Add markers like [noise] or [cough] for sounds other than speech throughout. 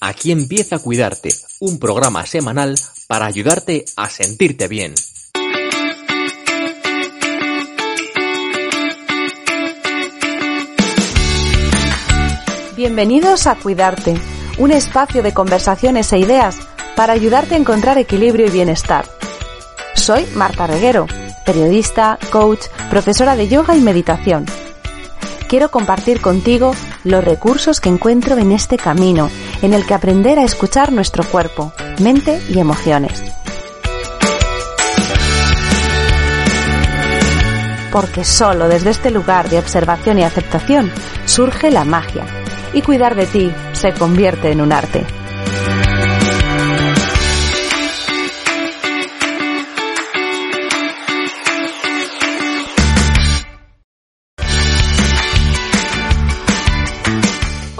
Aquí empieza Cuidarte, un programa semanal para ayudarte a sentirte bien. Bienvenidos a Cuidarte, un espacio de conversaciones e ideas para ayudarte a encontrar equilibrio y bienestar. Soy Marta Reguero, periodista, coach, profesora de yoga y meditación. Quiero compartir contigo los recursos que encuentro en este camino, en el que aprender a escuchar nuestro cuerpo, mente y emociones. Porque solo desde este lugar de observación y aceptación surge la magia y cuidar de ti se convierte en un arte.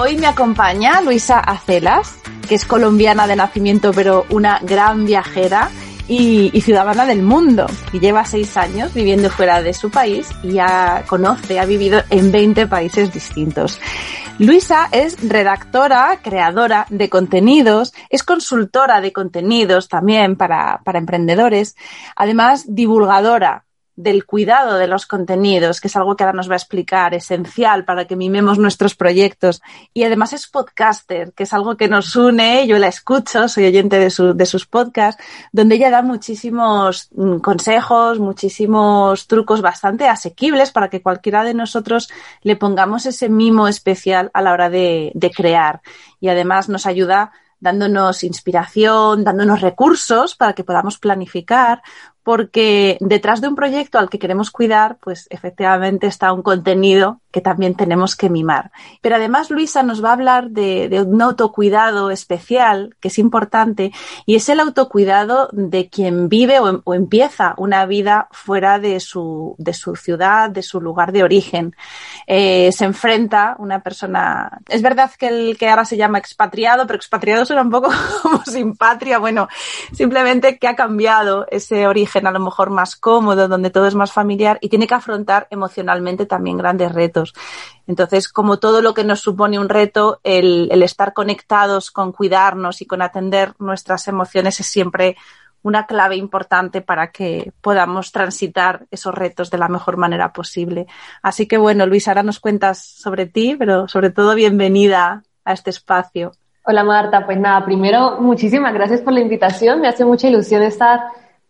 Hoy me acompaña Luisa Acelas, que es colombiana de nacimiento pero una gran viajera y, ciudadana del mundo y lleva seis años viviendo fuera de su país y ya conoce, ha vivido en 20 países distintos. Luisa es redactora, creadora de contenidos, es consultora de contenidos también para emprendedores, además divulgadora del cuidado de los contenidos, que es algo que ahora nos va a explicar, esencial para que mimemos nuestros proyectos. Y además es podcaster, que es algo que nos une, yo la escucho, soy oyente de, de sus podcasts, donde ella da muchísimos mm, consejos, muchísimos trucos bastante asequibles para que cualquiera de nosotros le pongamos ese mimo especial a la hora de, de crear. Y además nos ayuda dándonos inspiración, dándonos recursos para que podamos planificar, porque detrás de un proyecto al que queremos cuidar, pues efectivamente está un contenido que también tenemos que mimar. Pero además Luisa nos va a hablar de, un autocuidado especial que es importante y es el autocuidado de quien vive o, o empieza una vida fuera de su, de su, ciudad, de su lugar de origen. Eh, se enfrenta una persona, es verdad que el que ahora se llama expatriado, pero expatriado suena un poco [laughs] como sin patria, bueno, simplemente que ha cambiado ese origen a lo mejor más cómodo, donde todo es más familiar y tiene que afrontar emocionalmente también grandes retos. Entonces, como todo lo que nos supone un reto, el, el estar conectados con cuidarnos y con atender nuestras emociones es siempre una clave importante para que podamos transitar esos retos de la mejor manera posible. Así que bueno, Luis, ahora nos cuentas sobre ti, pero sobre todo bienvenida a este espacio. Hola Marta, pues nada, primero muchísimas gracias por la invitación, me hace mucha ilusión estar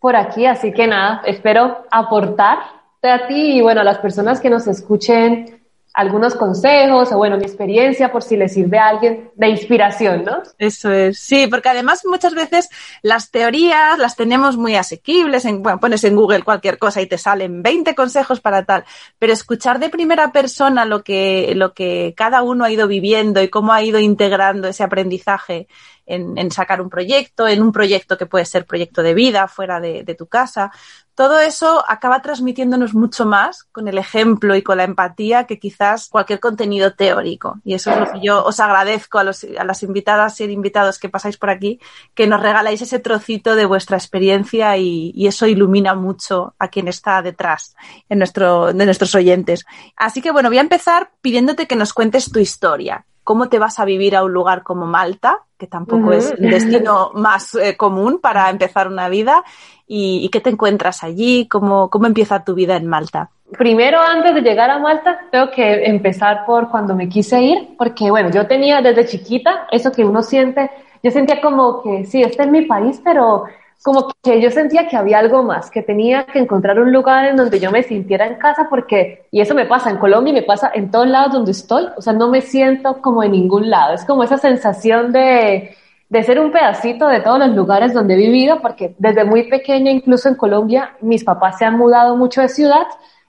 por aquí, así que nada, espero aportarte a ti y bueno, a las personas que nos escuchen algunos consejos o bueno, mi experiencia por si le sirve a alguien de inspiración, ¿no? Eso es, sí, porque además muchas veces las teorías las tenemos muy asequibles, en, bueno, pones en Google cualquier cosa y te salen 20 consejos para tal, pero escuchar de primera persona lo que, lo que cada uno ha ido viviendo y cómo ha ido integrando ese aprendizaje en, sacar un proyecto, en un proyecto que puede ser proyecto de vida fuera de, de, tu casa. Todo eso acaba transmitiéndonos mucho más con el ejemplo y con la empatía que quizás cualquier contenido teórico. Y eso es lo que yo os agradezco a, los, a las invitadas y invitados que pasáis por aquí, que nos regaláis ese trocito de vuestra experiencia y, y eso ilumina mucho a quien está detrás en nuestro, de nuestros oyentes. Así que bueno, voy a empezar pidiéndote que nos cuentes tu historia cómo te vas a vivir a un lugar como Malta, que tampoco uh -huh. es el destino más eh, común para empezar una vida, y, y, qué te encuentras allí, cómo, cómo empieza tu vida en Malta. Primero, antes de llegar a Malta, tengo que empezar por cuando me quise ir, porque bueno, yo tenía desde chiquita eso que uno siente, yo sentía como que sí, este es mi país, pero como que yo sentía que había algo más, que tenía que encontrar un lugar en donde yo me sintiera en casa porque, y eso me pasa en Colombia y me pasa en todos lados donde estoy, o sea, no me siento como en ningún lado, es como esa sensación de, de ser un pedacito de todos los lugares donde he vivido, porque desde muy pequeña, incluso en Colombia, mis papás se han mudado mucho de ciudad,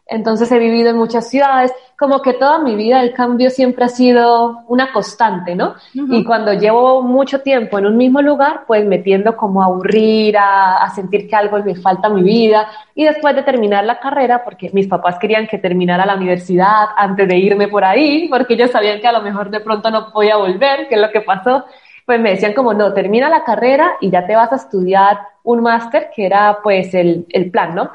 entonces he vivido en muchas ciudades, como que toda mi vida el cambio siempre ha sido una constante, ¿no? Y cuando llevo mucho tiempo en un mismo lugar, pues me tiendo como a aburrir, a, sentir que algo me falta en mi vida. Y después de terminar la carrera, porque mis papás querían que terminara la universidad antes de irme por ahí, porque ellos sabían que a lo mejor de pronto no podía volver, que es lo que pasó, pues me decían como, no, termina la carrera y ya te vas a estudiar un máster, que era pues el, el plan, ¿no?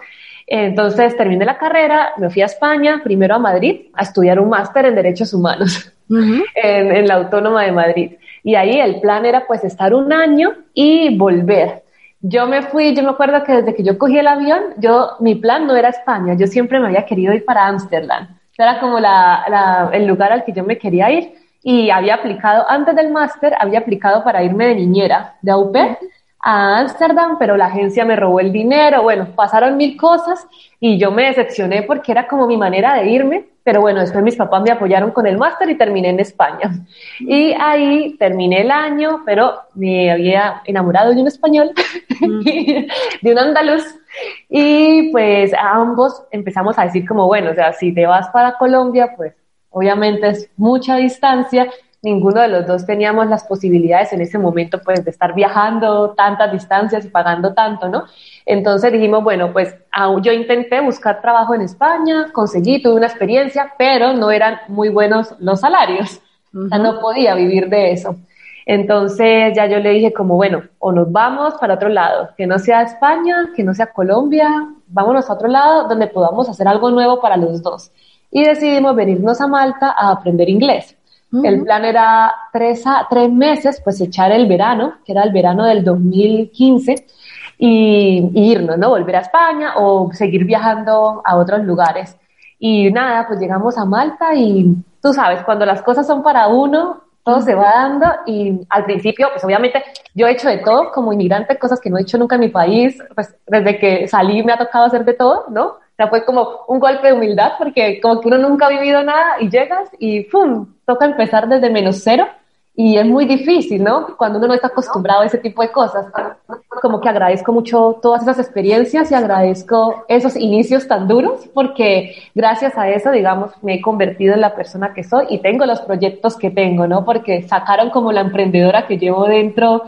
Entonces terminé la carrera, me fui a España, primero a Madrid, a estudiar un máster en Derechos Humanos [laughs] en, la Autónoma de Madrid. Y ahí el plan era pues estar un año y volver. Yo me fui, yo me acuerdo que desde que yo cogí el avión, yo, mi plan no era España, yo siempre me había querido ir para Ámsterdam. Era como la, el lugar al que yo me quería ir y había aplicado, antes del máster, había aplicado para irme de niñera, de AUP, a Ámsterdam, pero la agencia me robó el dinero, bueno, pasaron mil cosas y yo me decepcioné porque era como mi manera de irme, pero bueno, después mis papás me apoyaron con el máster y terminé en España. Y ahí terminé el año, pero me había enamorado de un español, [laughs] de un andaluz, y pues ambos empezamos a decir como, bueno, o sea, si te vas para Colombia, pues obviamente es mucha distancia ninguno de los dos teníamos las posibilidades en ese momento pues de estar viajando tantas distancias y pagando tanto, ¿no? Entonces dijimos, bueno, pues yo intenté buscar trabajo en España, conseguí, tuve una experiencia, pero no eran muy buenos los salarios, o sea, no podía vivir de eso. Entonces ya yo le dije como, bueno, o nos vamos para otro lado, que no sea España, que no sea Colombia, vámonos a otro lado donde podamos hacer algo nuevo para los dos. Y decidimos venirnos a Malta a aprender inglés. El plan era tres, a, tres meses, pues echar el verano, que era el verano del 2015, y, irnos, ¿no? Volver a España o seguir viajando a otros lugares. Y nada, pues llegamos a Malta y tú sabes, cuando las cosas son para uno, todo se va dando y al principio, pues obviamente yo he hecho de todo como inmigrante, cosas que no he hecho nunca en mi país, pues desde que salí me ha tocado hacer de todo, ¿no? O sea, fue como un golpe de humildad porque como que uno nunca ha vivido nada y llegas y ¡pum! Toca empezar desde menos cero y es muy difícil, ¿no? Cuando uno no está acostumbrado a ese tipo de cosas. Como que agradezco mucho todas esas experiencias y agradezco esos inicios tan duros porque gracias a eso, digamos, me he convertido en la persona que soy y tengo los proyectos que tengo, ¿no? Porque sacaron como la emprendedora que llevo dentro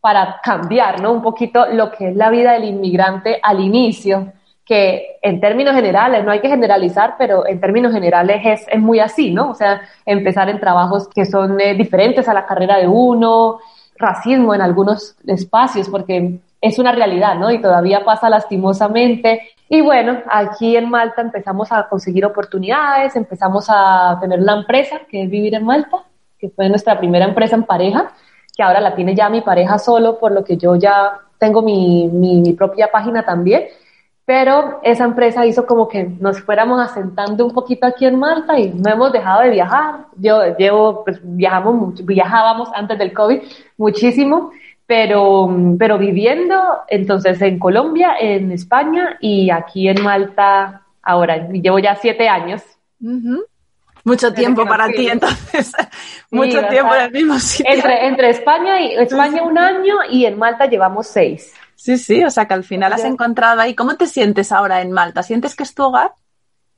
para cambiar, ¿no? Un poquito lo que es la vida del inmigrante al inicio que en términos generales, no hay que generalizar, pero en términos generales es, es muy así, ¿no? O sea, empezar en trabajos que son eh, diferentes a la carrera de uno, racismo en algunos espacios, porque es una realidad, ¿no? Y todavía pasa lastimosamente. Y bueno, aquí en Malta empezamos a conseguir oportunidades, empezamos a tener una empresa que es Vivir en Malta, que fue nuestra primera empresa en pareja, que ahora la tiene ya mi pareja solo, por lo que yo ya tengo mi, mi propia página también pero esa empresa hizo como que nos fuéramos asentando un poquito aquí en Malta y no hemos dejado de viajar. Yo llevo, pues viajamos viajábamos antes del COVID muchísimo, pero, pero viviendo entonces en Colombia, en España y aquí en Malta ahora. Llevo ya siete años. Mucho tiempo para ti, entonces. [laughs] mucho tiempo en el mismo sitio. Entre, entre España y España un año y en Malta llevamos seis. Sí, sí, o sea que al final has encontrado ahí. ¿Cómo te sientes ahora en Malta? ¿Sientes que es tu hogar?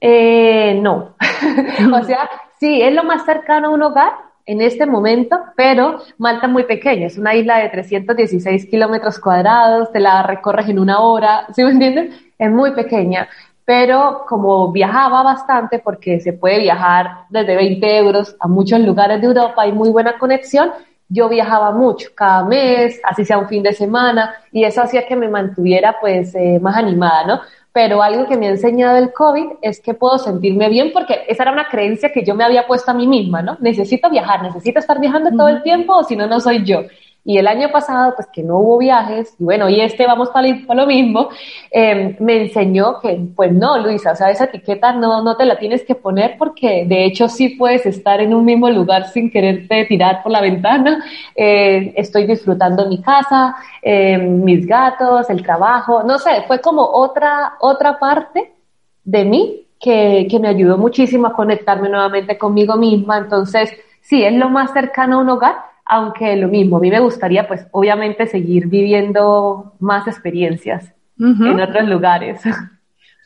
Eh, no. [laughs] o sea, sí, es lo más cercano a un hogar en este momento, pero Malta es muy pequeña, es una isla de 316 kilómetros cuadrados, te la recorres en una hora, [laughs] ¿sí me entiendes? Es muy pequeña, pero como viajaba bastante, porque se puede viajar desde 20 euros a muchos lugares de Europa, hay muy buena conexión, yo viajaba mucho, cada mes, así sea un fin de semana, y eso hacía que me mantuviera pues eh, más animada, ¿no? Pero algo que me ha enseñado el COVID es que puedo sentirme bien porque esa era una creencia que yo me había puesto a mí misma, ¿no? Necesito viajar, necesito estar viajando todo el tiempo o si no, no soy yo. Y el año pasado, pues que no hubo viajes, y bueno, y este vamos para, lo mismo, em, me enseñó que, pues no, Luisa, o sea, esa etiqueta no, no te la tienes que poner porque de hecho sí puedes estar en un mismo lugar sin quererte tirar por la ventana. Eh, estoy disfrutando mi casa, em, mis gatos, el trabajo, no sé, fue como otra, otra parte de mí que, que me ayudó muchísimo a conectarme nuevamente conmigo misma. Entonces, sí, es lo más cercano a un hogar, aunque lo mismo, a mí me gustaría pues obviamente seguir viviendo más experiencias en otros lugares.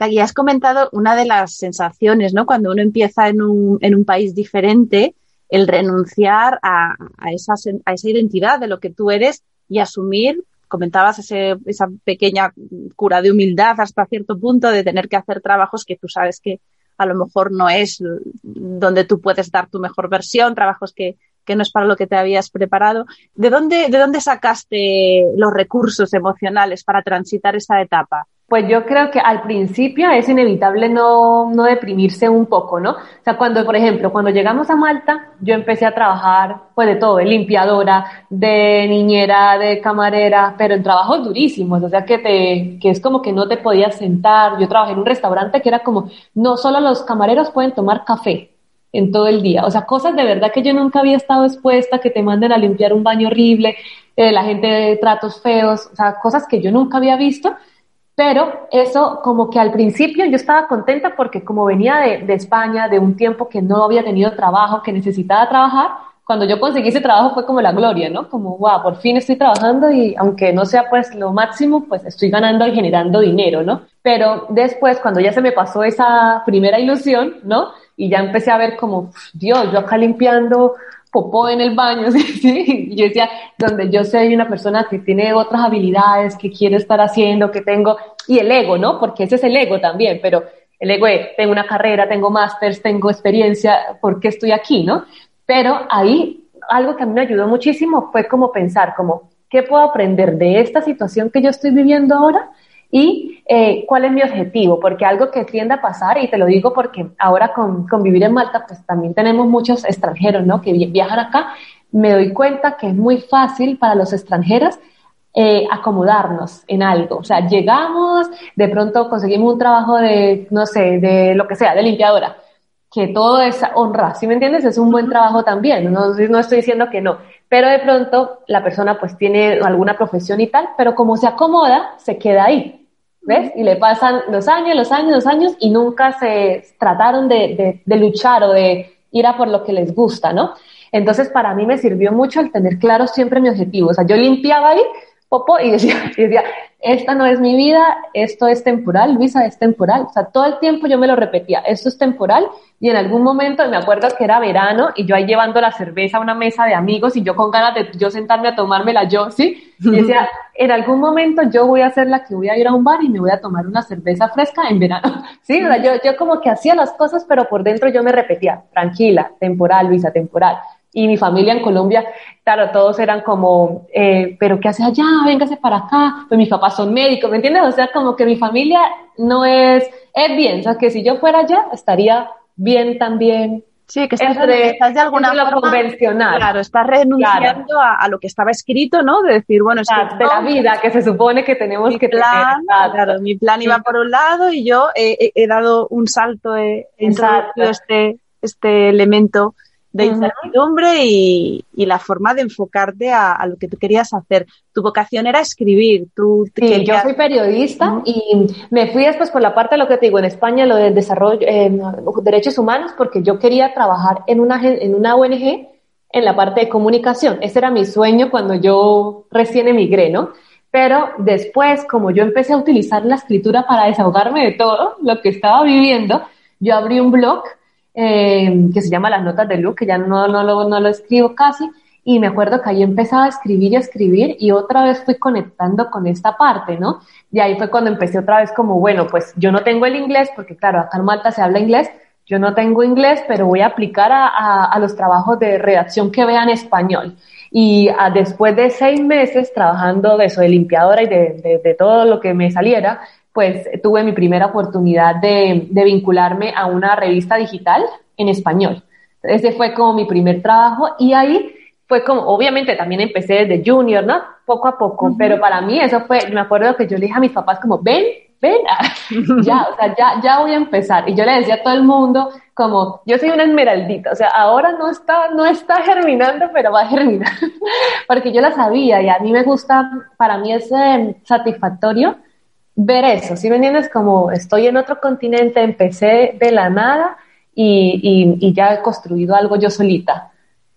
Y has comentado una de las sensaciones, ¿no? Cuando uno empieza en un, en un país diferente, el renunciar a, a, esa, a esa identidad de lo que tú eres y asumir, comentabas ese, esa pequeña cura de humildad hasta cierto punto de tener que hacer trabajos que tú sabes que a lo mejor no es donde tú puedes dar tu mejor versión, trabajos que, que no es para lo que te habías preparado. ¿De dónde, ¿De dónde sacaste los recursos emocionales para transitar esa etapa? Pues yo creo que al principio es inevitable no, no deprimirse un poco, ¿no? O sea, cuando, por ejemplo, cuando llegamos a Malta, yo empecé a trabajar, pues de todo, de limpiadora, de niñera, de camarera, pero en trabajos durísimos, o sea, que te, que es como que no te podías sentar. Yo trabajé en un restaurante que era como, no solo los camareros pueden tomar café, en todo el día. O sea, cosas de verdad que yo nunca había estado expuesta, que te manden a limpiar un baño horrible, eh, la gente de tratos feos, o sea, cosas que yo nunca había visto. Pero eso como que al principio yo estaba contenta porque como venía de, España, de un tiempo que no había tenido trabajo, que necesitaba trabajar, cuando yo conseguí ese trabajo fue como la gloria, ¿no? Como, wow, por fin estoy trabajando y aunque no sea pues lo máximo, pues estoy ganando y generando dinero, ¿no? Pero después, cuando ya se me pasó esa primera ilusión, ¿no? Y ya empecé a ver como, Dios, yo acá limpiando popó en el baño, [laughs] ¿sí? ¿sí? Y yo decía, donde yo soy una persona que tiene otras habilidades, que quiero estar haciendo, que tengo, y el ego, ¿no? Porque ese es el ego también, pero el ego es, tengo una carrera, tengo másters, tengo experiencia, ¿por qué estoy aquí, no? Pero ahí, algo que a mí me ayudó muchísimo fue como pensar, como, ¿qué puedo aprender de esta situación que yo estoy viviendo ahora? Y eh, cuál es mi objetivo, porque algo que tiende a pasar, y te lo digo porque ahora con, con vivir en Malta, pues también tenemos muchos extranjeros, ¿no? Que viajan acá, me doy cuenta que es muy fácil para los extranjeros eh, acomodarnos en algo. O sea, llegamos, de pronto conseguimos un trabajo de, no sé, de lo que sea, de limpiadora, que todo es honra, ¿sí me entiendes? Es un buen trabajo también, no, no estoy diciendo que no, pero de pronto la persona pues tiene alguna profesión y tal, pero como se acomoda, se queda ahí. ¿Ves? Y le pasan los años, los años, los años y nunca se trataron de, de, luchar o de ir a por lo que les gusta, ¿no? Entonces, para mí me sirvió mucho el tener claro siempre mi objetivo. O sea, yo limpiaba ahí, popo, y decía, [laughs] y decía, esta no es mi vida, esto es temporal, Luisa, es temporal. O sea, todo el tiempo yo me lo repetía, esto es temporal y en algún momento me acuerdo que era verano y yo ahí llevando la cerveza a una mesa de amigos y yo con ganas de yo sentarme a tomármela yo, ¿sí? Y [laughs] decía, en algún momento yo voy a ser la que voy a ir a un bar y me voy a tomar una cerveza fresca en verano, [laughs] ¿sí? O sea, yo, yo como que hacía las cosas, pero por dentro yo me repetía, tranquila, temporal, Luisa, temporal y mi familia en Colombia, claro, todos eran como, eh, pero ¿qué hace allá? Véngase para acá. Pues mis papás son médicos, ¿me entiendes? O sea, como que mi familia no es, es bien, o sea, que si yo fuera allá, estaría bien también. Sí, que estás, de, estás de alguna forma convencional. Claro, estás renunciando a, a, lo que estaba escrito, ¿no? De decir, bueno, es que de la vida que se supone que tenemos que plan, tener. Claro, mi plan sí. iba por un lado y yo he, he, he dado un salto, he, he introducido este, este elemento de incertidumbre y, y, la forma de enfocarte a, a, lo que tú querías hacer. Tu vocación era escribir. Tú sí, querías... yo soy periodista uh -huh. y me fui después por la parte de lo que te digo en España, lo de desarrollo, eh, derechos humanos, porque yo quería trabajar en una, en una ONG en la parte de comunicación. Ese era mi sueño cuando yo recién emigré, ¿no? Pero después, como yo empecé a utilizar la escritura para desahogarme de todo lo que estaba viviendo, yo abrí un blog eh, que se llama Las Notas de Luke, que ya no, no, lo, no lo escribo casi, y me acuerdo que ahí empezaba a escribir y a escribir y otra vez fui conectando con esta parte, ¿no? Y ahí fue cuando empecé otra vez como, bueno, pues yo no tengo el inglés, porque claro, acá en Malta se habla inglés, yo no tengo inglés, pero voy a aplicar a, a, los trabajos de redacción que vean español. Y a, después de seis meses trabajando de eso, de limpiadora y de, de todo lo que me saliera, pues tuve mi primera oportunidad de, de, vincularme a una revista digital en español. Ese fue como mi primer trabajo y ahí fue como, obviamente también empecé desde junior, ¿no? Poco a poco, uh -huh. pero para mí eso fue, me acuerdo que yo le dije a mis papás como, ven, ven, [laughs] ya, o sea, ya, ya voy a empezar. Y yo le decía a todo el mundo como, yo soy una esmeraldita, o sea, ahora no está, no está germinando, pero va a germinar. [laughs] Porque yo la sabía y a mí me gusta, para mí es eh, satisfactorio ver eso, si ¿sí me entiendes? Como estoy en otro continente, empecé de la nada y, y, y, ya he construido algo yo solita.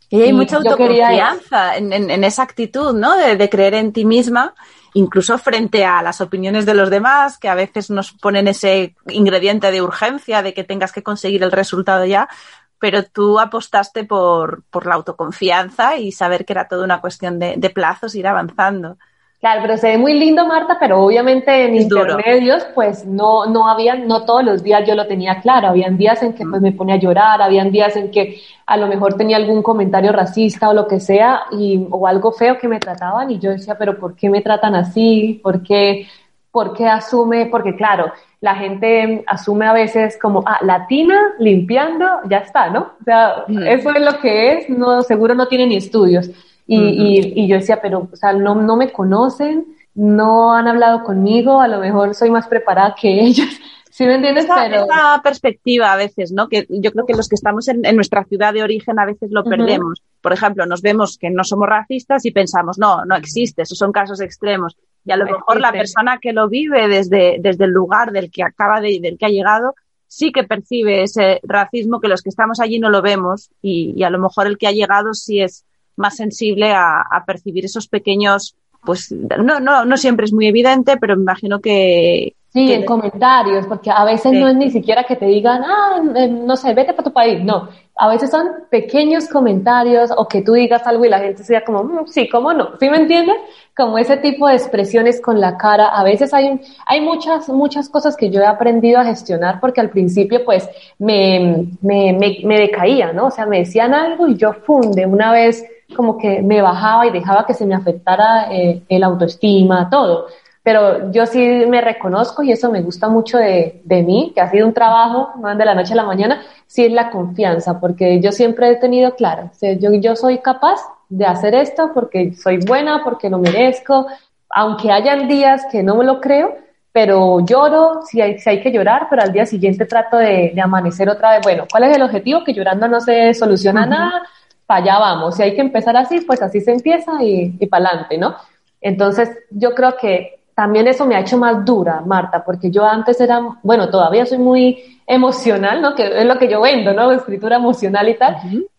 Y hay mucha autoconfianza en, en, esa actitud, ¿no? De, de, creer en ti misma, incluso frente a las opiniones de los demás, que a veces nos ponen ese ingrediente de urgencia, de que tengas que conseguir el resultado ya, pero tú apostaste por, por la autoconfianza y saber que era toda una cuestión de, de plazos, ir avanzando. Claro, pero se ve muy lindo, Marta, pero obviamente en intermedios, pues no, no habían, no todos los días yo lo tenía claro. Habían días en que pues me ponía a llorar, habían días en que a lo mejor tenía algún comentario racista o lo que sea, y, o algo feo que me trataban, y yo decía, pero ¿por qué me tratan así? ¿Por qué, por qué asume? Porque claro, la gente asume a veces como, ah, latina, limpiando, ya está, ¿no? O sea, eso es lo que es, no, seguro no tiene ni estudios. Y, y, yo decía, pero, o sea, no, no me conocen, no han hablado conmigo, a lo mejor soy más preparada que [laughs] ellos. ¿Sí me entiendes? Esa, pero... esa perspectiva a veces, ¿no? Que yo creo que los que estamos en, en nuestra ciudad de origen a veces lo perdemos. Por ejemplo, nos vemos que no somos racistas y pensamos, no, no existe, esos son casos extremos. Y a lo mejor la persona que lo vive desde, desde el lugar del que acaba de, del que ha llegado, sí que percibe ese racismo que los que estamos allí no lo vemos y, y a lo mejor el que ha llegado sí es más sensible a, a percibir esos pequeños, pues no, no, no siempre es muy evidente, pero me imagino que, Sí, en comentarios, porque a veces no es ni siquiera que te digan, ah, no sé, vete para tu país. No, a veces son pequeños comentarios o que tú digas algo y la gente sea como, mm, sí, ¿cómo no? ¿Sí me entiendes? Como ese tipo de expresiones con la cara. A veces hay, hay muchas, muchas cosas que yo he aprendido a gestionar porque al principio pues me, me, me, me decaía, ¿no? O sea, me decían algo y yo funde una vez como que me bajaba y dejaba que se me afectara eh, el autoestima, todo. Pero yo sí me reconozco y eso me gusta mucho de, de mí, que ha sido un trabajo, no de la noche a la mañana, sí es la confianza, porque yo siempre he tenido claro, yo, yo soy capaz de hacer esto porque soy buena, porque lo merezco, aunque hayan días que no me lo creo, pero lloro si hay, si hay que llorar, pero al día siguiente trato de, de, amanecer otra vez. Bueno, ¿cuál es el objetivo? Que llorando no se soluciona nada, para allá vamos. Si hay que empezar así, pues así se empieza y, y para adelante, ¿no? Entonces, yo creo que también eso me ha hecho más dura, Marta, porque yo antes era, bueno, todavía soy muy emocional, ¿no? Que es lo que yo vendo, ¿no? Escritura emocional y tal.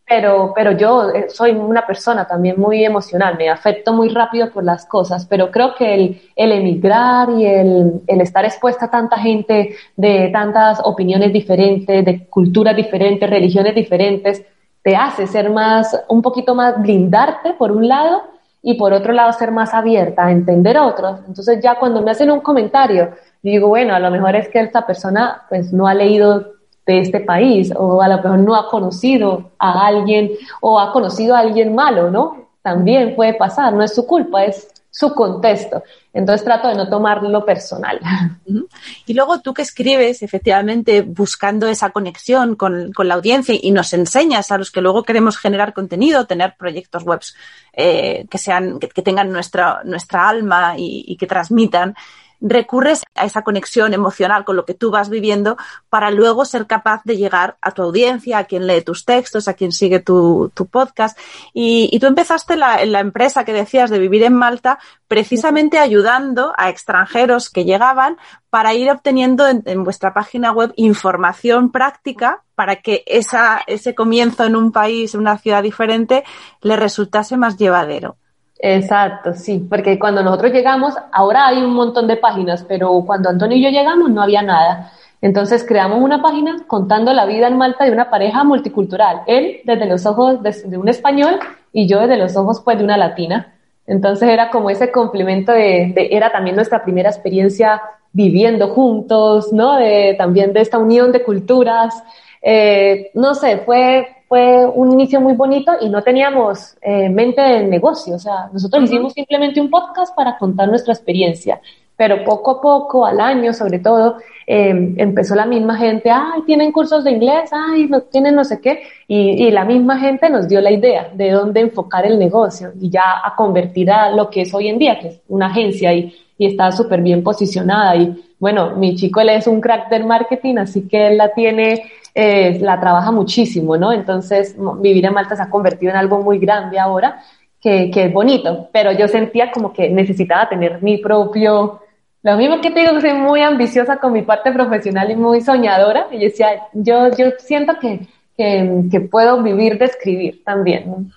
Pero, pero yo eh, soy una persona también muy emocional, me afecto muy rápido por las cosas, pero creo que el, el emigrar y el, el estar expuesta a tanta gente de tantas opiniones diferentes, de culturas diferentes, religiones diferentes, te hace ser más, un poquito más blindarte por un lado y por otro lado ser más abierta a entender a otros. Entonces ya cuando me hacen un comentario, digo, bueno, a lo mejor es que esta persona pues no ha leído de este país o a lo mejor no ha conocido a alguien o ha conocido a alguien malo, ¿no? También puede pasar, no es su culpa, es su contexto. Entonces trato de no tomarlo personal. [laughs] Y luego tú que escribes, efectivamente, buscando esa conexión con, con, la audiencia y nos enseñas a los que luego queremos generar contenido, tener proyectos webs eh, que sean, que, que, tengan nuestra, nuestra alma y, y que transmitan recurres a esa conexión emocional con lo que tú vas viviendo para luego ser capaz de llegar a tu audiencia, a quien lee tus textos, a quien sigue tu, podcast. Y, tú empezaste la, en la empresa que decías de vivir en Malta precisamente ayudando a extranjeros que llegaban para ir obteniendo en, vuestra página web información práctica para que ese comienzo en un país, en una ciudad diferente, le resultase más llevadero. Exacto, sí, porque cuando nosotros llegamos, ahora hay un montón de páginas, pero cuando Antonio y yo llegamos no había nada. Entonces creamos una página contando la vida en Malta de una pareja multicultural. Él desde los ojos de, un español y yo desde los ojos pues de una latina. Entonces era como ese complemento de, de, era también nuestra primera experiencia viviendo juntos, ¿no? De, también de esta unión de culturas. Eh, no sé, fue, fue un inicio muy bonito y no teníamos eh, mente de negocio. O sea, nosotros uh -huh. hicimos simplemente un podcast para contar nuestra experiencia. Pero poco a poco, al año sobre todo, eh, empezó la misma gente, ay, tienen cursos de inglés, ay, no tienen no sé qué, y, y, la misma gente nos dio la idea de dónde enfocar el negocio y ya a convertir a lo que es hoy en día, que es una agencia y, y está súper bien posicionada. Y bueno, mi chico, él es un crack del marketing, así que él la tiene eh, la trabaja muchísimo, ¿no? Entonces, vivir en Malta se ha convertido en algo muy grande ahora, que, que, es bonito, pero yo sentía como que necesitaba tener mi propio, lo mismo que te digo, soy muy ambiciosa con mi parte profesional y muy soñadora, y yo decía, yo, yo siento que, que, puedo vivir de escribir también.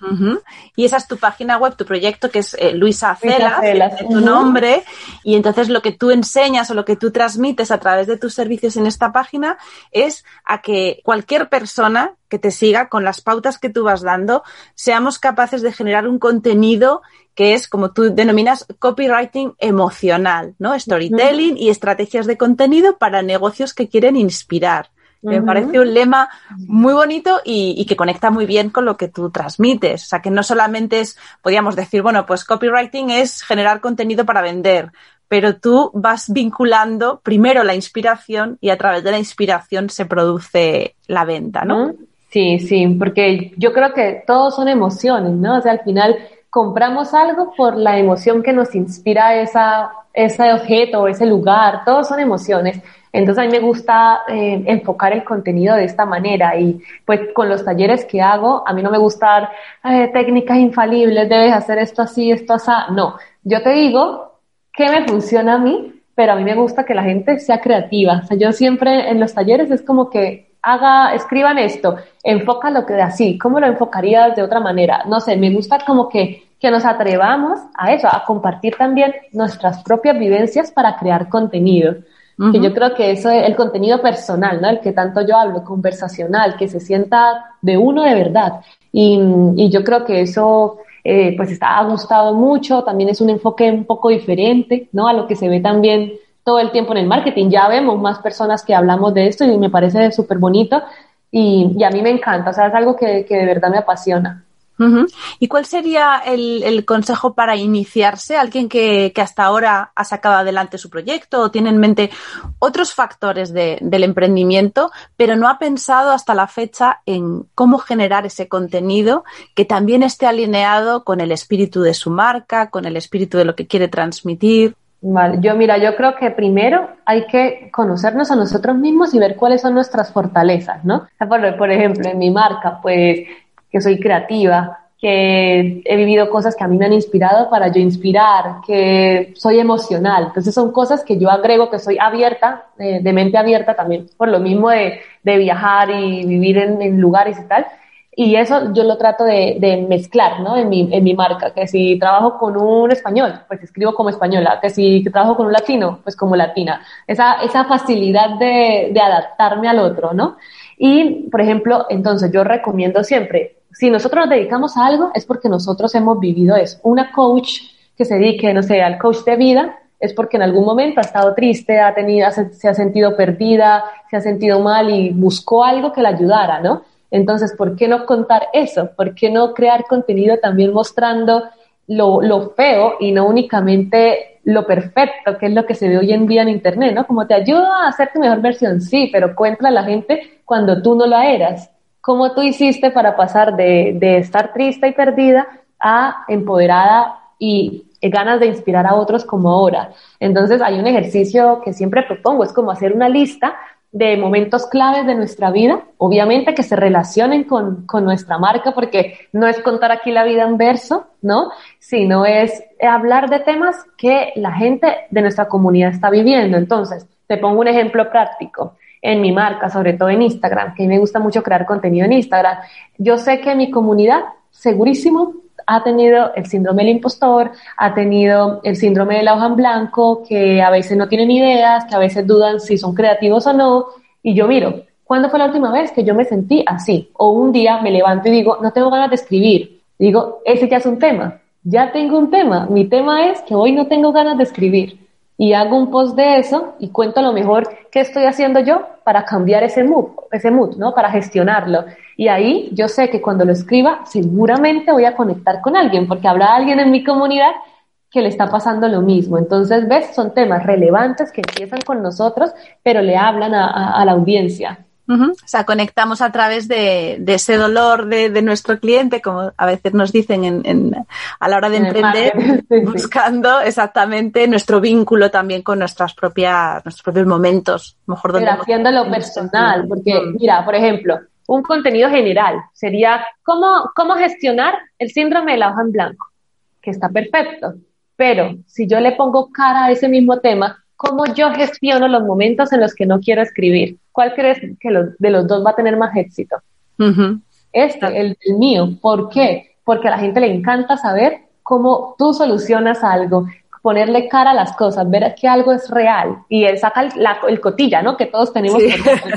Y esa es tu página web, tu proyecto, que es eh, Luisa Celas, tu nombre, y entonces lo que tú enseñas o lo que tú transmites a través de tus servicios en esta página es a que cualquier persona que te siga con las pautas que tú vas dando, seamos capaces de generar un contenido que es, como tú denominas, copywriting emocional, ¿no? Storytelling y estrategias de contenido para negocios que quieren inspirar. Me parece un lema muy bonito y, que conecta muy bien con lo que tú transmites. O sea, que no solamente es, podríamos decir, bueno, pues copywriting es generar contenido para vender, pero tú vas vinculando primero la inspiración y a través de la inspiración se produce la venta, ¿no? Sí, sí, porque yo creo que todos son emociones, ¿no? O sea, al final compramos algo por la emoción que nos inspira esa, ese objeto o ese lugar, todos son emociones. Entonces a mí me gusta eh, enfocar el contenido de esta manera y pues con los talleres que hago, a mí no me gustan eh, técnicas infalibles, debes hacer esto así, esto así. No, yo te digo qué me funciona a mí, pero a mí me gusta que la gente sea creativa. O sea, yo siempre en los talleres es como que haga, escriban esto, enfoca lo que así, ¿cómo lo enfocarías de otra manera? No sé, me gusta como que, que nos atrevamos a eso, a compartir también nuestras propias vivencias para crear contenido que yo creo que eso es el contenido personal, ¿no? El que tanto yo hablo, conversacional, que se sienta de uno de verdad. Y, y yo creo que eso, eh, pues está, ha gustado mucho, también es un enfoque un poco diferente, ¿no? A lo que se ve también todo el tiempo en el marketing. Ya vemos más personas que hablamos de esto y me parece súper bonito y, y, a mí me encanta, o sea, es algo que, que de verdad me apasiona. ¿Y cuál sería el, consejo para iniciarse? Alguien que, hasta ahora ha sacado adelante su proyecto o tiene en mente otros factores del emprendimiento, pero no ha pensado hasta la fecha en cómo generar ese contenido que también esté alineado con el espíritu de su marca, con el espíritu de lo que quiere transmitir. Vale, yo mira, yo creo que primero hay que conocernos a nosotros mismos y ver cuáles son nuestras fortalezas, ¿no? Por ejemplo, en mi marca, pues que soy creativa, que he vivido cosas que a mí me han inspirado para yo inspirar, que soy emocional. Entonces son cosas que yo agrego, que soy abierta, eh, de mente abierta también, por lo mismo de, de viajar y vivir en, en, lugares y tal. Y eso yo lo trato de, de mezclar, ¿no? En mi, en mi marca, que si trabajo con un español, pues escribo como española, que si trabajo con un latino, pues como latina. Esa, esa facilidad de, de adaptarme al otro, ¿no? Y, por ejemplo, entonces yo recomiendo siempre, si nosotros nos dedicamos a algo, es porque nosotros hemos vivido eso. Una coach que se dedique, no sé, al coach de vida, es porque en algún momento ha estado triste, ha tenido, se ha sentido perdida, se ha sentido mal y buscó algo que la ayudara, ¿no? Entonces, ¿por qué no contar eso? ¿Por qué no crear contenido también mostrando lo, lo feo y no únicamente lo perfecto, que es lo que se ve hoy en día en Internet, ¿no? Como te ayuda a hacer tu mejor versión, sí, pero cuéntale a la gente cuando tú no lo eras. ¿Cómo tú hiciste para pasar de, de estar triste y perdida a empoderada y ganas de inspirar a otros como ahora? Entonces hay un ejercicio que siempre propongo, es como hacer una lista de momentos claves de nuestra vida, obviamente que se relacionen con, con, nuestra marca, porque no es contar aquí la vida en verso, ¿no? Sino es hablar de temas que la gente de nuestra comunidad está viviendo. Entonces, te pongo un ejemplo práctico. En mi marca, sobre todo en Instagram, que me gusta mucho crear contenido en Instagram. Yo sé que mi comunidad, segurísimo, ha tenido el síndrome del impostor, ha tenido el síndrome de la hoja en blanco, que a veces no tienen ideas, que a veces dudan si son creativos o no. Y yo miro, ¿cuándo fue la última vez que yo me sentí así? O un día me levanto y digo, no tengo ganas de escribir. Digo, ese ya es un tema. Ya tengo un tema. Mi tema es que hoy no tengo ganas de escribir. Y hago un post de eso y cuento lo mejor que estoy haciendo yo para cambiar ese mood, ese mood, ¿no? Para gestionarlo. Y ahí yo sé que cuando lo escriba, seguramente voy a conectar con alguien, porque habrá alguien en mi comunidad que le está pasando lo mismo. Entonces, ves, son temas relevantes que empiezan con nosotros, pero le hablan a, la audiencia. O sea, conectamos a través de, ese dolor de, nuestro cliente, como a veces nos dicen en, a la hora de emprender, [laughs] buscando exactamente nuestro vínculo también con nuestras propias, nuestros propios momentos. Mejor donde Pero haciéndolo personal, porque mira, por ejemplo, un contenido general. Sería cómo, cómo gestionar el síndrome de la hoja en blanco, que está perfecto. Pero si yo le pongo cara a ese mismo tema, ¿cómo yo gestiono los momentos en los que no quiero escribir? ¿Cuál crees que de los dos va a tener más éxito? Este, el, el mío. ¿Por qué? Porque a la gente le encanta saber cómo tú solucionas algo, ponerle cara a las cosas, ver que algo es real y él saca el, la, el cotilla, ¿no? Que todos tenemos.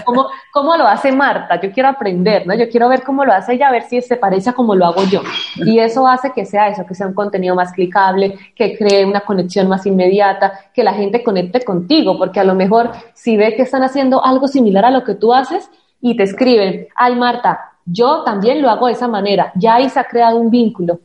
¿Cómo, ¿Cómo, lo hace Marta? Yo quiero aprender, ¿no? Yo quiero ver cómo lo hace ella, a ver si se parece a como lo hago yo. Y eso hace que sea eso, que sea un contenido más clicable, que cree una conexión más inmediata, que la gente conecte contigo, porque a lo mejor si ve que están haciendo algo similar a lo que tú haces y te escriben, ay Marta, yo también lo hago de esa manera, ya ahí se ha creado un vínculo,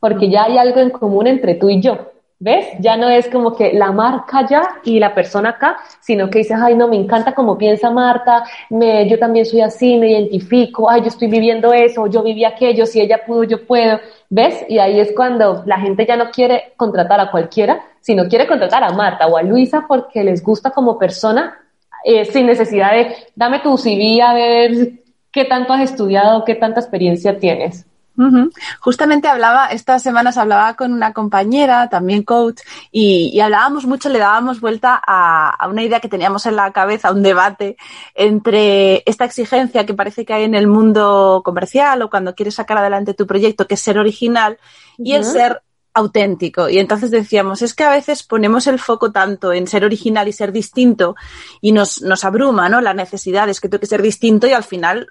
porque ya hay algo en común entre tú y yo. ¿Ves? Ya no es como que la marca ya y la persona acá, sino que dices, ay, no, me encanta cómo piensa Marta, me, yo también soy así, me identifico, ay, yo estoy viviendo eso, yo viví aquello, si ella pudo, yo puedo. ¿Ves? Y ahí es cuando la gente ya no quiere contratar a cualquiera, sino quiere contratar a Marta o a Luisa porque les gusta como persona, eh, sin necesidad de, dame tu CV a ver qué tanto has estudiado, qué tanta experiencia tienes. Uh -huh. Justamente hablaba, estas semanas hablaba con una compañera, también coach, y, y hablábamos mucho, le dábamos vuelta a, a, una idea que teníamos en la cabeza, un debate entre esta exigencia que parece que hay en el mundo comercial o cuando quieres sacar adelante tu proyecto, que es ser original, uh -huh. y el ser auténtico. Y entonces decíamos, es que a veces ponemos el foco tanto en ser original y ser distinto y nos, nos abruma, ¿no? La necesidad es que tengo que ser distinto y al final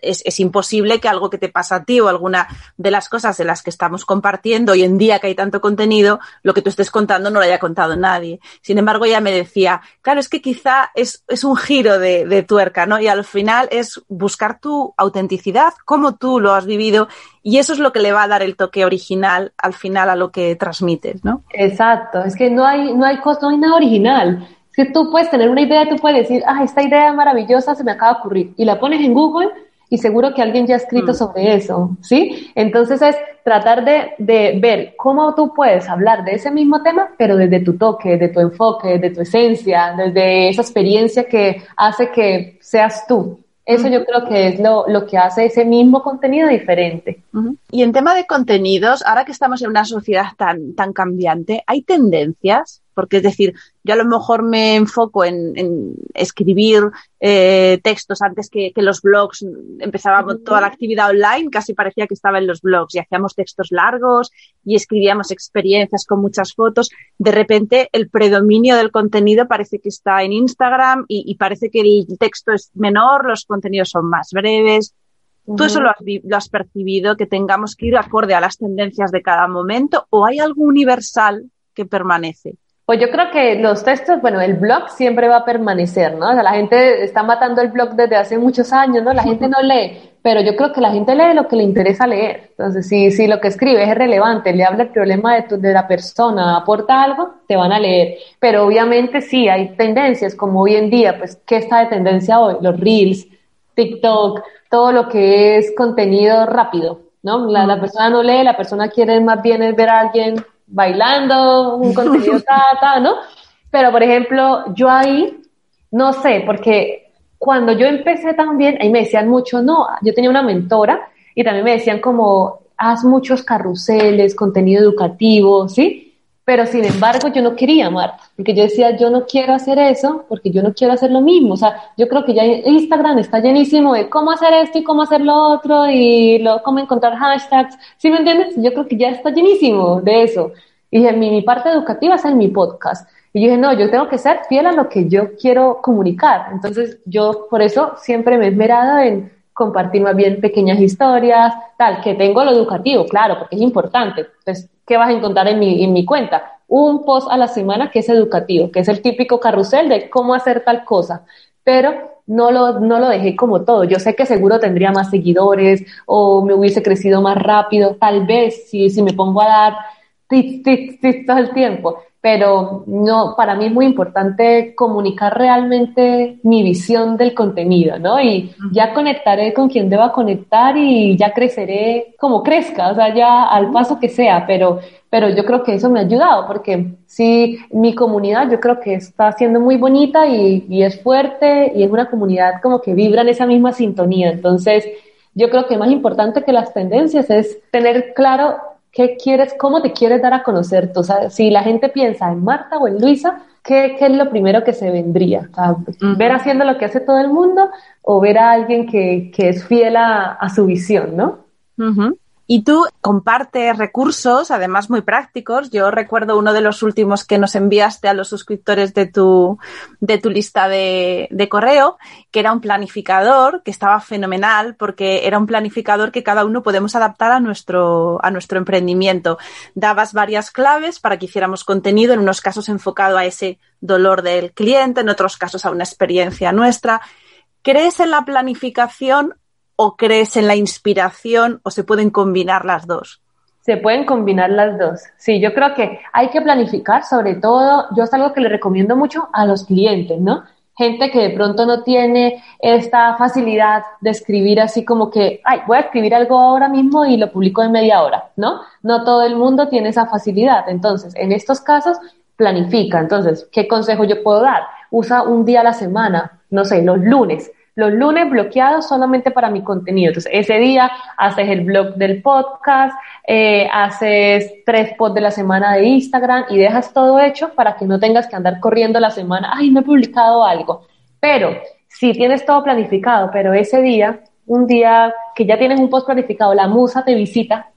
es, es, imposible que algo que te pasa a ti o alguna de las cosas de las que estamos compartiendo hoy en día que hay tanto contenido, lo que tú estés contando no lo haya contado nadie. Sin embargo, ella me decía, claro, es que quizá es, es un giro de, de, tuerca, ¿no? Y al final es buscar tu autenticidad, cómo tú lo has vivido, y eso es lo que le va a dar el toque original al final a lo que transmites, ¿no? Exacto, es que no hay, no hay, no hay nada original. Que tú puedes tener una idea, tú puedes decir, ah, esta idea maravillosa se me acaba de ocurrir, y la pones en Google y seguro que alguien ya ha escrito mm. sobre eso, ¿sí? Entonces es tratar de, de, ver cómo tú puedes hablar de ese mismo tema, pero desde tu toque, de tu enfoque, de tu esencia, desde esa experiencia que hace que seas tú. Eso yo creo que es lo, lo que hace ese mismo contenido diferente. Y en tema de contenidos, ahora que estamos en una sociedad tan, tan cambiante, ¿hay tendencias? Porque es decir, yo a lo mejor me enfoco en, en escribir eh, textos antes que, que, los blogs, empezábamos toda la actividad online, casi parecía que estaba en los blogs y hacíamos textos largos y escribíamos experiencias con muchas fotos. De repente el predominio del contenido parece que está en Instagram y, y parece que el texto es menor, los contenidos son más breves. ¿Tú eso lo has, lo has percibido, que tengamos que ir acorde a las tendencias de cada momento o hay algo universal que permanece? Pues yo creo que los textos, bueno, el blog siempre va a permanecer, ¿no? O sea, la gente está matando el blog desde hace muchos años, ¿no? La [laughs] gente no lee, pero yo creo que la gente lee lo que le interesa leer. Entonces, si, si lo que escribes es relevante, le habla el problema de, tu, de la persona, aporta algo, te van a leer. Pero obviamente sí, hay tendencias, como hoy en día, pues, ¿qué está de tendencia hoy? Los reels, TikTok, todo lo que es contenido rápido, ¿no? La, la persona no lee, la persona quiere más bien ver a alguien bailando, un contenido [laughs] ta, ¿no? Pero, por ejemplo, yo ahí, no sé, porque cuando yo empecé también, ahí me decían mucho, no, yo tenía una mentora y también me decían como, haz muchos carruseles, contenido educativo, ¿sí? Pero sin embargo, yo no quería, Marta, porque yo decía, yo no quiero hacer eso, porque yo no quiero hacer lo mismo. O sea, yo creo que ya Instagram está llenísimo de cómo hacer esto y cómo hacer lo otro y lo, cómo encontrar hashtags. ¿Sí me entiendes? Yo creo que ya está llenísimo de eso. Y dije, mi, mi parte educativa es en mi podcast. Y yo dije, no, yo tengo que ser fiel a lo que yo quiero comunicar. Entonces, yo por eso siempre me he esmerado en compartir más bien pequeñas historias, tal, que tengo lo educativo, claro, porque es importante. Entonces, ¿qué vas a encontrar en mi, en mi cuenta? Un post a la semana que es educativo, que es el típico carrusel de cómo hacer tal cosa. Pero no lo, no lo dejé como todo. Yo sé que seguro tendría más seguidores o me hubiese crecido más rápido. Tal vez si, si me pongo a dar tips, tips, tips todo el tiempo pero no, para mí es muy importante comunicar realmente mi visión del contenido, ¿no? Y ya conectaré con quien deba conectar y ya creceré como crezca, o sea, ya al paso que sea, pero, pero yo creo que eso me ha ayudado, porque sí, mi comunidad yo creo que está siendo muy bonita y, y es fuerte y es una comunidad como que vibra en esa misma sintonía, entonces yo creo que más importante que las tendencias es tener claro ¿Qué quieres? ¿Cómo te quieres dar a conocer tú? O sea, si la gente piensa en Marta o en Luisa, ¿qué, es lo primero que se vendría? ¿Ver haciendo lo que hace todo el mundo o ver a alguien que, es fiel a, su visión, ¿no? Y tú compartes recursos, además muy prácticos. Yo recuerdo uno de los últimos que nos enviaste a los suscriptores de tu, de tu lista de, de, correo, que era un planificador, que estaba fenomenal, porque era un planificador que cada uno podemos adaptar a nuestro, a nuestro emprendimiento. Dabas varias claves para que hiciéramos contenido, en unos casos enfocado a ese dolor del cliente, en otros casos a una experiencia nuestra. ¿Crees en la planificación o crees en la inspiración o se pueden combinar las dos? Se pueden combinar las dos. Sí, yo creo que hay que planificar, sobre todo, yo es algo que le recomiendo mucho a los clientes, ¿no? Gente que de pronto no tiene esta facilidad de escribir así como que, ay, voy a escribir algo ahora mismo y lo publico en media hora, ¿no? No todo el mundo tiene esa facilidad. Entonces, en estos casos, planifica. Entonces, ¿qué consejo yo puedo dar? Usa un día a la semana, no sé, los lunes los lunes bloqueados solamente para mi contenido. Entonces, ese día haces el blog del podcast, eh, haces tres posts de la semana de Instagram y dejas todo hecho para que no tengas que andar corriendo la semana, ay, no he publicado algo. Pero si tienes todo planificado, pero ese día, un día que ya tienes un post planificado, la musa te visita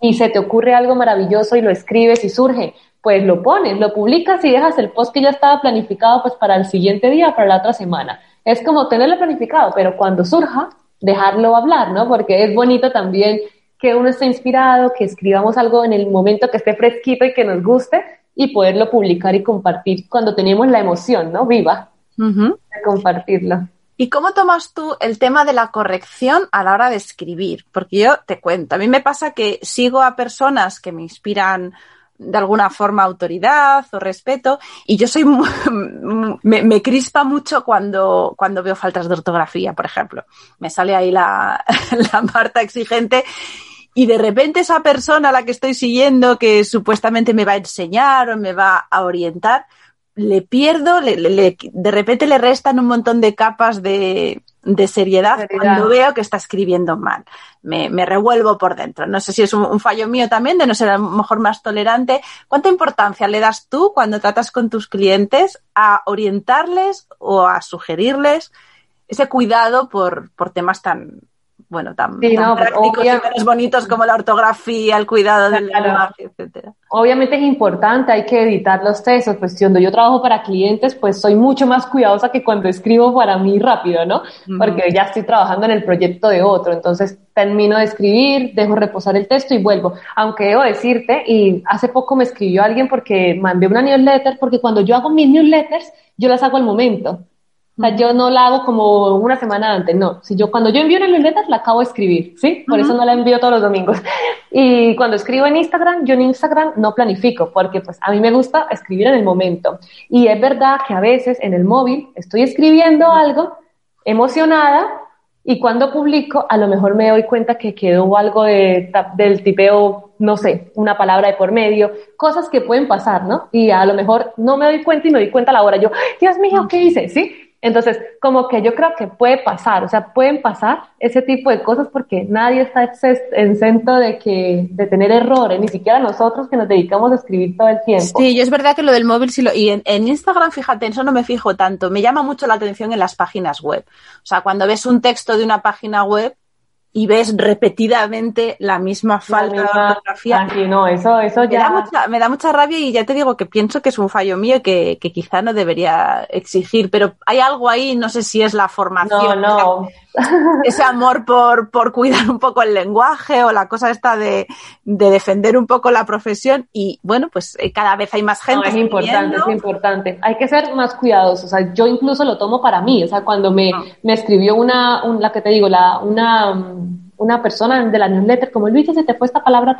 y se te ocurre algo maravilloso y lo escribes y surge, pues lo pones, lo publicas y dejas el post que ya estaba planificado pues para el siguiente día, para la otra semana es como tenerlo planificado, pero cuando surja, dejarlo hablar, ¿no? Porque es bonito también que uno esté inspirado, que escribamos algo en el momento que esté fresquito y que nos guste y poderlo publicar y compartir cuando tenemos la emoción, ¿no? Viva de compartirlo. ¿Y cómo tomas tú el tema de la corrección a la hora de escribir? Porque yo te cuento, a mí me pasa que sigo a personas que me inspiran de alguna forma autoridad o respeto y yo soy me, me, crispa mucho cuando, cuando veo faltas de ortografía, por ejemplo. Me sale ahí la, [laughs] la Marta exigente y de repente esa persona a la que estoy siguiendo que supuestamente me va a enseñar o me va a orientar, le pierdo, le, de repente le restan un montón de capas de, de seriedad, cuando veo que está escribiendo mal. Me, me revuelvo por dentro. No sé si es un, fallo mío también de no ser a lo mejor más tolerante. ¿Cuánta importancia le das tú cuando tratas con tus clientes a orientarles o a sugerirles ese cuidado por, por temas tan, bueno, tan, prácticos y bonitos como la ortografía, el cuidado del lenguaje, etcétera. Obviamente es importante, hay que editar los textos, pues cuando yo trabajo para clientes, pues soy mucho más cuidadosa que cuando escribo para mí rápido, ¿no? Porque ya estoy trabajando en el proyecto de otro, entonces termino de escribir, dejo reposar el texto y vuelvo. Aunque debo decirte, y hace poco me escribió alguien porque mandé una newsletter, porque cuando yo hago mis newsletters, yo las hago al momento. O sea, yo no la hago como una semana antes, no. Si yo, cuando yo envío una libreta, la acabo de escribir, ¿sí? Por eso no la envío todos los domingos. [laughs] Y cuando escribo en Instagram, yo en Instagram no planifico, porque pues a mí me gusta escribir en el momento. Y es verdad que a veces en el móvil estoy escribiendo algo emocionada y cuando publico, a lo mejor me doy cuenta que quedó algo de, del tipeo, no sé, una palabra de por medio, cosas que pueden pasar, ¿no? Y a lo mejor no me doy cuenta y me doy cuenta a la hora. Yo, Dios mío, ¿qué hice? ¿Sí? Entonces, como que yo creo que puede pasar, o sea, pueden pasar ese tipo de cosas porque nadie está exento de que, de tener errores, ni siquiera nosotros que nos dedicamos a escribir todo el tiempo. Sí, yo es verdad que lo del móvil sí lo, y en, Instagram, fíjate, en eso no me fijo tanto, me llama mucho la atención en las páginas web. O sea, cuando ves un texto de una página web, y ves repetidamente la misma falta de ortografía. Ah, no, eso, eso ya... Me da, mucha, me da mucha rabia y ya te digo que pienso que es un fallo mío que, que quizá no debería exigir, pero hay algo ahí, no sé si es la formación. No, no ese amor por, por cuidar un poco el lenguaje o la cosa esta de, de defender un poco la profesión y bueno, pues eh, cada vez hay más gente. es importante, es importante. Hay que ser más cuidadosos. O sea, yo incluso lo tomo para mí. O sea, cuando me, ah. me escribió una, la que te digo, la, una, una persona de la newsletter, como Luis, se te fue esta palabra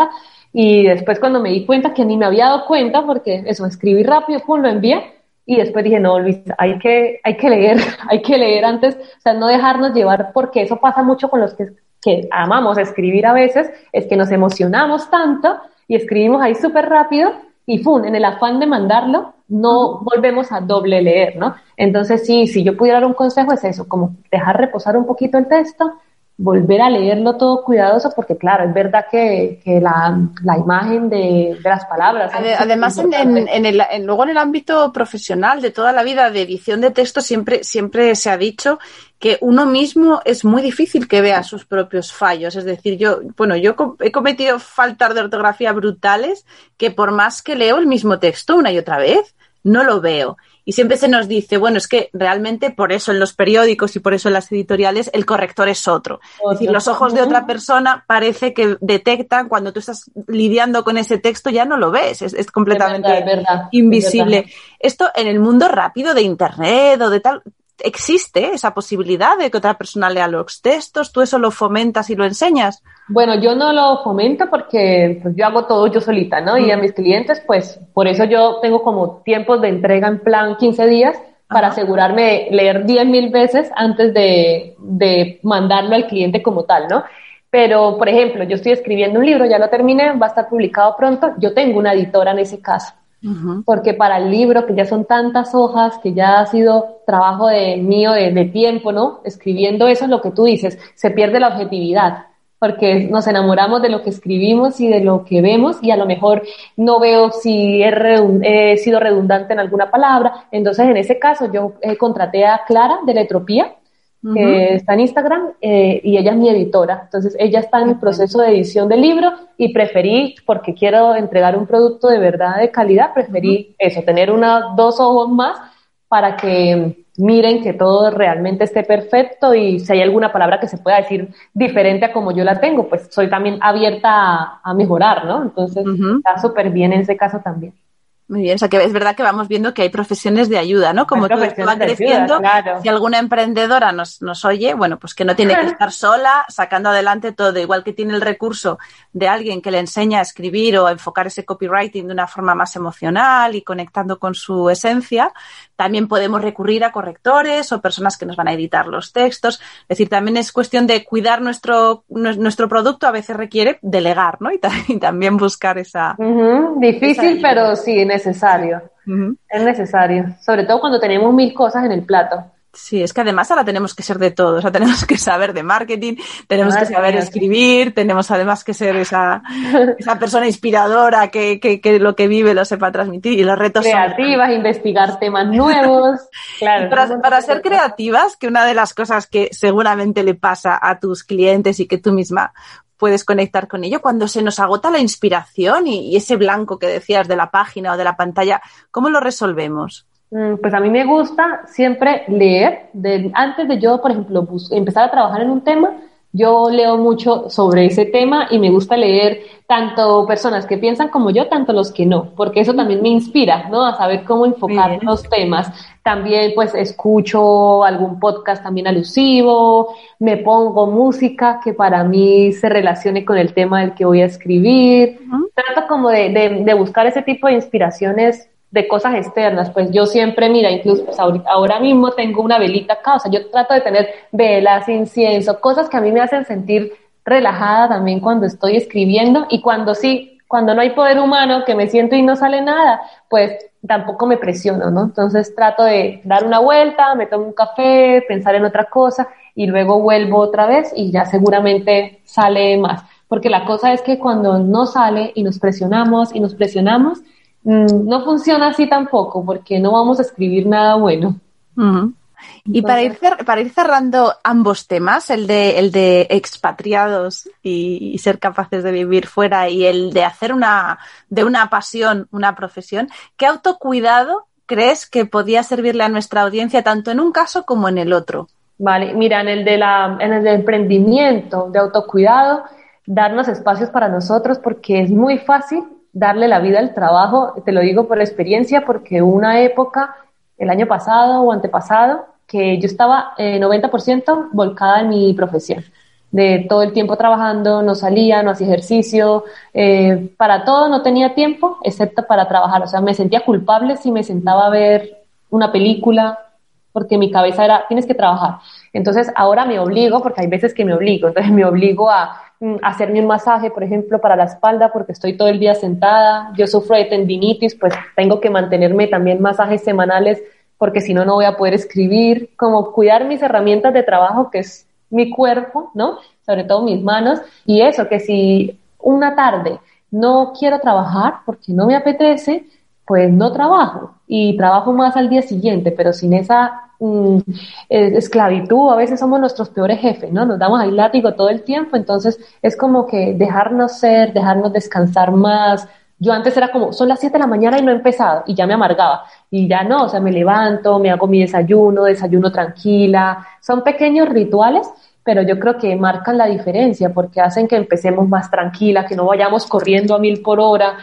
y después cuando me di cuenta que ni me había dado cuenta, porque eso, escribí rápido, pum, lo envié, y después dije, no, Luis, hay que, hay que leer, [laughs] hay que leer antes, o sea, no dejarnos llevar, porque eso pasa mucho con los que, que amamos escribir a veces, es que nos emocionamos tanto y escribimos ahí súper rápido y ¡fum! En el afán de mandarlo, no volvemos a doble leer, ¿no? Entonces, sí, si yo pudiera dar un consejo es eso, como dejar reposar un poquito el texto, volver a leerlo todo cuidadoso, porque claro, es verdad que, que la, la, imagen de, de, las palabras. Además, en, en, en, el, luego en el ámbito profesional de toda la vida de edición de texto, siempre, siempre se ha dicho que uno mismo es muy difícil que vea sus propios fallos. Es decir, yo, bueno, yo he cometido faltas de ortografía brutales que por más que leo el mismo texto una y otra vez, no lo veo. Y siempre se nos dice, bueno, es que realmente por eso en los periódicos y por eso en las editoriales el corrector es otro. Es decir, los ojos de otra persona parece que detectan cuando tú estás lidiando con ese texto, ya no lo ves, es, completamente invisible. Esto en el mundo rápido de Internet o de tal, existe esa posibilidad de que otra persona lea los textos, tú eso lo fomentas y lo enseñas. Bueno, yo no lo fomento porque pues, yo hago todo yo solita, ¿no? Y a mis clientes, pues por eso yo tengo como tiempos de entrega en plan 15 días para asegurarme de leer 10 mil veces antes de, de mandarlo al cliente como tal, ¿no? Pero, por ejemplo, yo estoy escribiendo un libro, ya lo terminé, va a estar publicado pronto, yo tengo una editora en ese caso. Porque para el libro, que ya son tantas hojas, que ya ha sido trabajo de mío de, tiempo, ¿no? Escribiendo eso es lo que tú dices, se pierde la objetividad, porque nos enamoramos de lo que escribimos y de lo que vemos y a lo mejor no veo si he, he sido redundante en alguna palabra. Entonces, en ese caso, yo eh, contraté a Clara de Letropía, que está en Instagram, eh, y ella es mi editora. Entonces, ella está en el proceso de edición del libro y preferí, porque quiero entregar un producto de verdad de calidad, preferí eso, tener una, dos ojos más para que miren que todo realmente esté perfecto y si hay alguna palabra que se pueda decir diferente a como yo la tengo, pues soy también abierta a, mejorar, ¿no? Entonces, está súper bien en ese caso también. Muy bien, o sea que es verdad que vamos viendo que hay profesiones de ayuda, ¿no? Como tú vas creciendo, si alguna emprendedora nos, nos oye, bueno, pues que no tiene que [laughs] estar sola sacando adelante todo, igual que tiene el recurso de alguien que le enseña a escribir o a enfocar ese copywriting de una forma más emocional y conectando con su esencia, también podemos recurrir a correctores o personas que nos van a editar los textos. Es decir, también es cuestión de cuidar nuestro, nuestro producto, a veces requiere delegar, ¿no? Y, [laughs] también buscar esa. Difícil, pero sí, necesario. Es necesario. Sobre todo cuando tenemos mil cosas en el plato. Sí, es que además ahora tenemos que ser de todo. O sea, tenemos que saber de marketing, tenemos que saber escribir, tenemos además que ser esa, [laughs] esa persona inspiradora que, que, que, lo que vive lo sepa transmitir y los retos creativas, investigar temas [laughs] nuevos. claro. Para, para ser creativas, que una de las cosas que seguramente le pasa a tus clientes y que tú misma puedes conectar con ello. Cuando se nos agota la inspiración y, ese blanco que decías de la página o de la pantalla, ¿cómo lo resolvemos? Mm, pues a mí me gusta siempre leer. antes de yo, por ejemplo, empezar a trabajar en un tema, yo leo mucho sobre ese tema y me gusta leer tanto personas que piensan como yo, tanto los que no, porque eso también me inspira, ¿no? A saber cómo enfocar los temas. También pues escucho algún podcast también alusivo, me pongo música que para mí se relacione con el tema del que voy a escribir. Trato como de, de, de buscar ese tipo de inspiraciones de cosas externas, pues yo siempre, mira, incluso pues ahora mismo tengo una velita acá, o sea, yo trato de tener velas, incienso, cosas que a mí me hacen sentir relajada también cuando estoy escribiendo y cuando sí, cuando no hay poder humano, que me siento y no sale nada, pues tampoco me presiono, ¿no? Entonces trato de dar una vuelta, me tomo un café, pensar en otra cosa y luego vuelvo otra vez y ya seguramente sale más. Porque la cosa es que cuando no sale y nos presionamos y nos presionamos, no funciona así tampoco, porque no vamos a escribir nada bueno. Y para ir, para ir cerrando ambos temas, el de, el de expatriados y, ser capaces de vivir fuera y el de hacer una, de una pasión, una profesión, ¿qué autocuidado crees que podía servirle a nuestra audiencia tanto en un caso como en el otro? Vale, mira, en el de la, en el de emprendimiento, de autocuidado, darnos espacios para nosotros porque es muy fácil darle la vida al trabajo, te lo digo por experiencia, porque una época, el año pasado o antepasado, que yo estaba eh, 90% volcada en mi profesión. De todo el tiempo trabajando, no salía, no hacía ejercicio, eh, para todo no tenía tiempo, excepto para trabajar. O sea, me sentía culpable si me sentaba a ver una película, porque mi cabeza era, tienes que trabajar. Entonces ahora me obligo, porque hay veces que me obligo, entonces me obligo a hacerme un masaje, por ejemplo, para la espalda porque estoy todo el día sentada. Yo sufro de tendinitis, pues tengo que mantenerme también masajes semanales porque si no, no voy a poder escribir. Como cuidar mis herramientas de trabajo, que es mi cuerpo, ¿no? Sobre todo mis manos. Y eso, que si una tarde no quiero trabajar porque no me apetece, pues no trabajo y trabajo más al día siguiente, pero sin esa mm, esclavitud, a veces somos nuestros peores jefes, ¿no? Nos damos ahí látigo todo el tiempo, entonces es como que dejarnos ser, dejarnos descansar más. Yo antes era como, son las 7 de la mañana y no he empezado, y ya me amargaba. Y ya no, o sea, me levanto, me hago mi desayuno, desayuno tranquila. Son pequeños rituales pero yo creo que marcan la diferencia porque hacen que empecemos más tranquila, que no vayamos corriendo a mil por hora.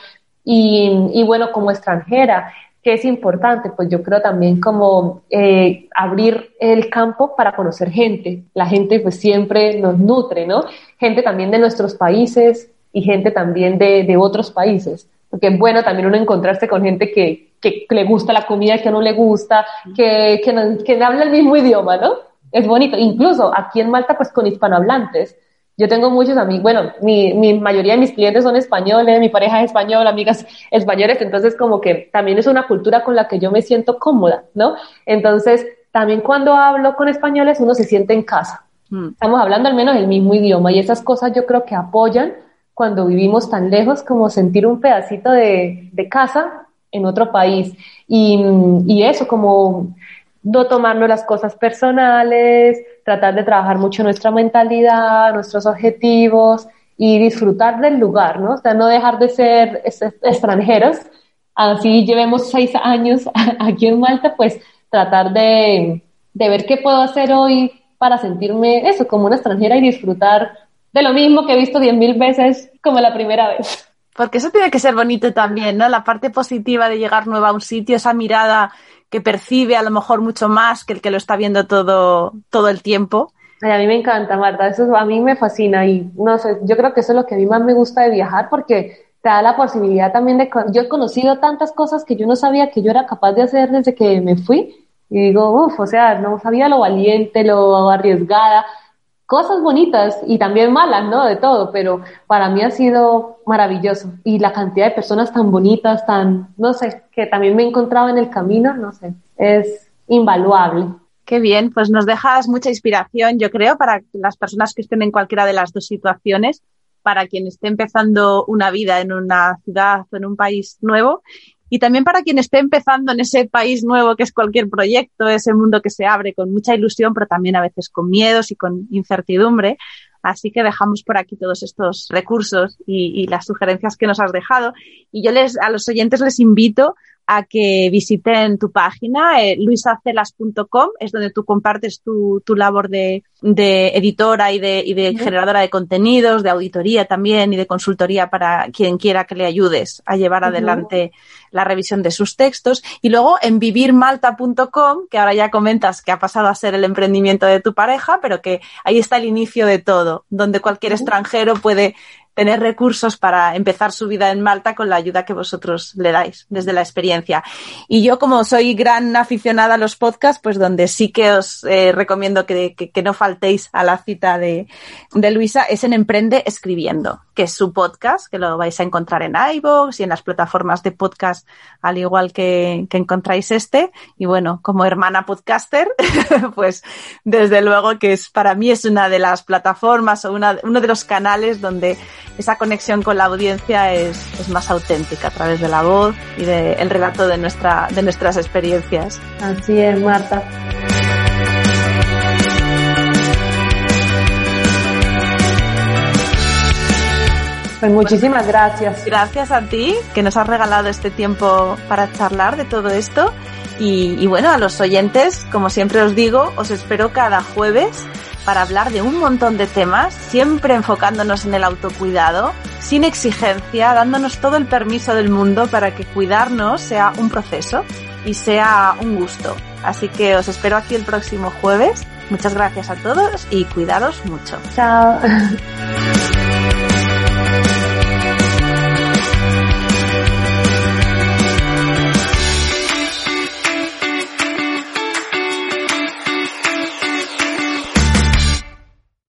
Y, y bueno, como extranjera, que es importante, pues yo creo también como eh, abrir el campo para conocer gente. La gente pues siempre nos nutre, ¿no? Gente también de nuestros países y gente también de, de otros países. Porque es bueno también uno encontrarse con gente que, que le gusta la comida, que no le gusta, que, que, que habla el mismo idioma, ¿no? es bonito. Incluso aquí en Malta, pues con hispanohablantes. Yo tengo muchos amigos, bueno, mi, mi mayoría de mis clientes son españoles, mi pareja es española, amigas españoles, entonces como que también es una cultura con la que yo me siento cómoda, ¿no? Entonces, también cuando hablo con españoles uno se siente en casa. Mm. Estamos hablando al menos el mismo idioma y esas cosas yo creo que apoyan cuando vivimos tan lejos como sentir un pedacito de, de casa en otro país. Y, y eso, como no tomarnos las cosas personales, tratar de trabajar mucho nuestra mentalidad, nuestros objetivos y disfrutar del lugar, ¿no? O sea, no dejar de ser extranjeros. Así llevemos seis años [laughs] aquí en Malta, pues tratar de, de ver qué puedo hacer hoy para sentirme eso, como una extranjera y disfrutar de lo mismo que he visto diez mil veces como la primera vez. Porque eso tiene que ser bonito también, ¿no? La parte positiva de llegar nueva a un sitio, esa mirada que percibe a lo mejor mucho más que el que lo está viendo todo, todo el tiempo. a mí me encanta, Marta, eso a mí me fascina y no sé, yo creo que eso es lo que a mí más me gusta de viajar porque te da la posibilidad también de, yo he conocido tantas cosas que yo no sabía que yo era capaz de hacer desde que me fui y digo, uff, o sea, no sabía lo valiente, lo arriesgada, cosas bonitas y también malas, ¿no? De todo, pero para mí ha sido maravilloso. Y la cantidad de personas tan bonitas, tan, no sé, que también me he encontrado en el camino, no sé, es invaluable. Qué bien, pues nos dejas mucha inspiración, yo creo, para las personas que estén en cualquiera de las dos situaciones, para quien esté empezando una vida en una ciudad o en un país nuevo y también para quien esté empezando en ese país nuevo que es cualquier proyecto, ese mundo que se abre con mucha ilusión, pero también a veces con miedos y con incertidumbre. Así que dejamos por aquí todos estos recursos y, y, las sugerencias que nos has dejado. Y yo les, a los oyentes les invito a que visiten tu página, eh, luisacelas.com, es donde tú compartes tu, tu labor de, de, editora y de, y de generadora de contenidos, de auditoría también y de consultoría para quien quiera que le ayudes a llevar adelante la revisión de sus textos. Y luego en vivirmalta.com, que ahora ya comentas que ha pasado a ser el emprendimiento de tu pareja, pero que ahí está el inicio de todo, donde cualquier extranjero puede tener recursos para empezar su vida en Malta con la ayuda que vosotros le dais desde la experiencia. Y yo, como soy gran aficionada a los podcasts, pues donde sí que os eh, recomiendo que, que, que, no faltéis a la cita de, de, Luisa es en Emprende Escribiendo, que es su podcast, que lo vais a encontrar en iVoox y en las plataformas de podcast, al igual que, que encontráis este. Y bueno, como hermana podcaster, [laughs] pues desde luego que es para mí es una de las plataformas o una, uno de los canales donde esa conexión con la audiencia es, es más auténtica a través de la voz y del de relato de, nuestra, de nuestras experiencias. Así es, Marta. Pues muchísimas gracias. Gracias a ti que nos has regalado este tiempo para charlar de todo esto. Y, y bueno, a los oyentes, como siempre os digo, os espero cada jueves para hablar de un montón de temas, siempre enfocándonos en el autocuidado, sin exigencia, dándonos todo el permiso del mundo para que cuidarnos sea un proceso y sea un gusto. Así que os espero aquí el próximo jueves. Muchas gracias a todos y cuidaros mucho. Chao. [laughs]